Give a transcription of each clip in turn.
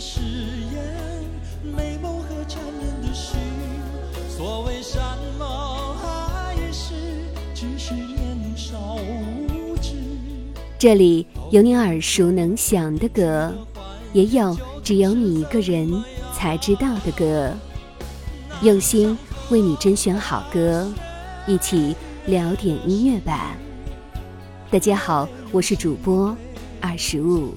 誓言，美梦和缠绵的心。所谓山盟海誓，只是年少无知。这里有你耳熟能详的歌，也有只有你一个人才知道的歌。用心为你甄选好歌，一起聊点音乐吧。大家好，我是主播二十五。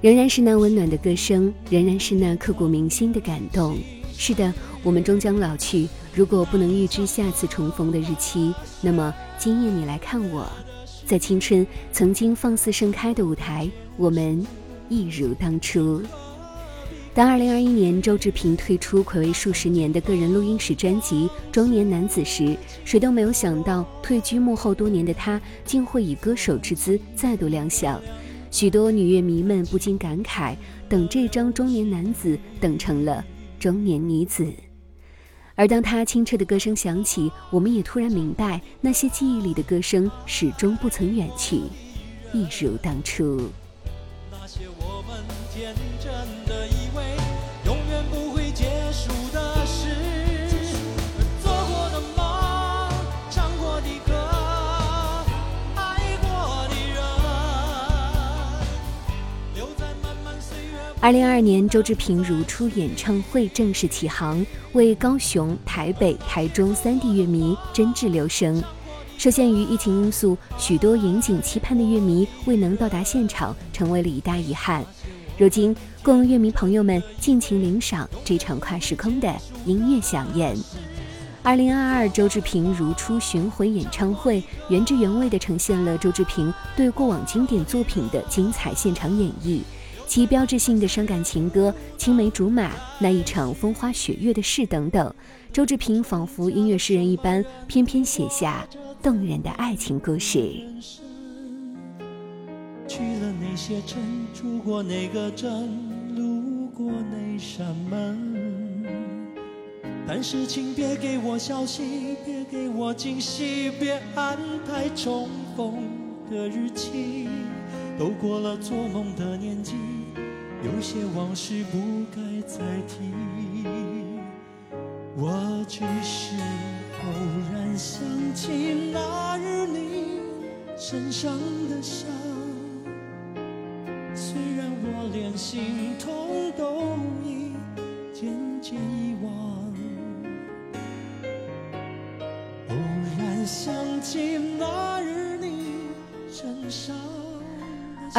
仍然是那温暖的歌声，仍然是那刻骨铭心的感动。是的，我们终将老去。如果不能预知下次重逢的日期，那么今夜你来看我，在青春曾经放肆盛开的舞台，我们一如当初。当2021年周志平推出暌违数十年的个人录音室专辑《中年男子》时，谁都没有想到，退居幕后多年的他，竟会以歌手之姿再度亮相。许多女乐迷们不禁感慨：等这张中年男子，等成了中年女子。而当他清澈的歌声响起，我们也突然明白，那些记忆里的歌声始终不曾远去，一如当初。那些我们天真的以为永远不会结束的事。二零二二年，周志平如初演唱会正式启航，为高雄、台北、台中三地乐迷真挚留声。受限于疫情因素，许多引颈期盼的乐迷未能到达现场，成为了一大遗憾。如今，供乐迷朋友们尽情领赏这场跨时空的音乐飨宴。二零二二周志平如初巡回演唱会，原汁原味地呈现了周志平对过往经典作品的精彩现场演绎。其标志性的伤感情歌《青梅竹马》，那一场风花雪月的事等等，周志平仿佛音乐诗人一般，翩翩写下动人的爱情故事。去了那些镇，住过那个镇，路过那扇门。但是请别给我消息，别给我惊喜，别安排重逢的日期。都过了做梦的年纪。有些往事不该再提，我只是偶然想起那日你身上的伤，虽然我连心痛都已渐渐遗忘，偶然想起那日你身上。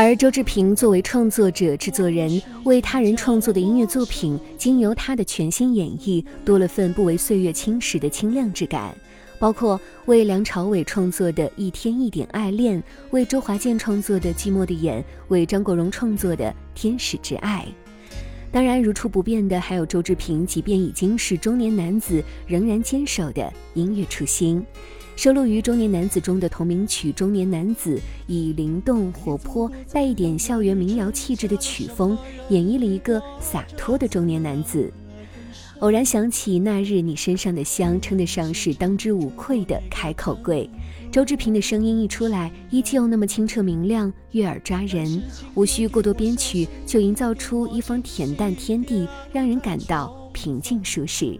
而周志平作为创作者、制作人，为他人创作的音乐作品，经由他的全新演绎，多了份不为岁月侵蚀的清亮之感。包括为梁朝伟创作的《一天一点爱恋》，为周华健创作的《寂寞的眼》，为张国荣创作的《天使之爱》。当然，如初不变的还有周志平，即便已经是中年男子，仍然坚守的音乐初心。收录于《中年男子》中的同名曲《中年男子》，以灵动活泼、带一点校园民谣气质的曲风，演绎了一个洒脱的中年男子。偶然想起那日你身上的香，称得上是当之无愧的开口贵。周志平的声音一出来，依旧那么清澈明亮，悦耳抓人，无需过多编曲，就营造出一方恬淡天地，让人感到平静舒适。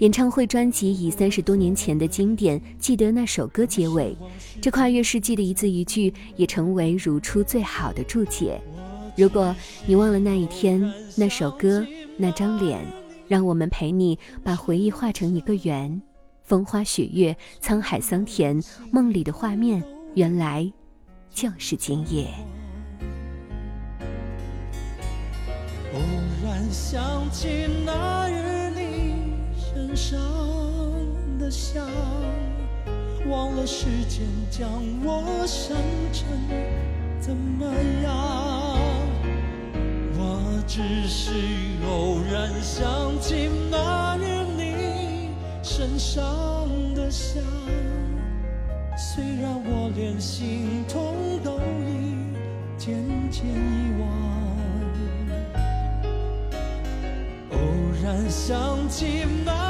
演唱会专辑以三十多年前的经典《记得那首歌》结尾，这跨越世纪的一字一句也成为如初最好的注解。如果你忘了那一天、那首歌、那张脸，让我们陪你把回忆画成一个圆，风花雪月、沧海桑田，梦里的画面原来就是今夜。偶然想起那日。身上的香，忘了时间将我伤成怎么样？我只是偶然想起那日你身上的香，虽然我连心痛都已渐渐遗忘。偶然想起那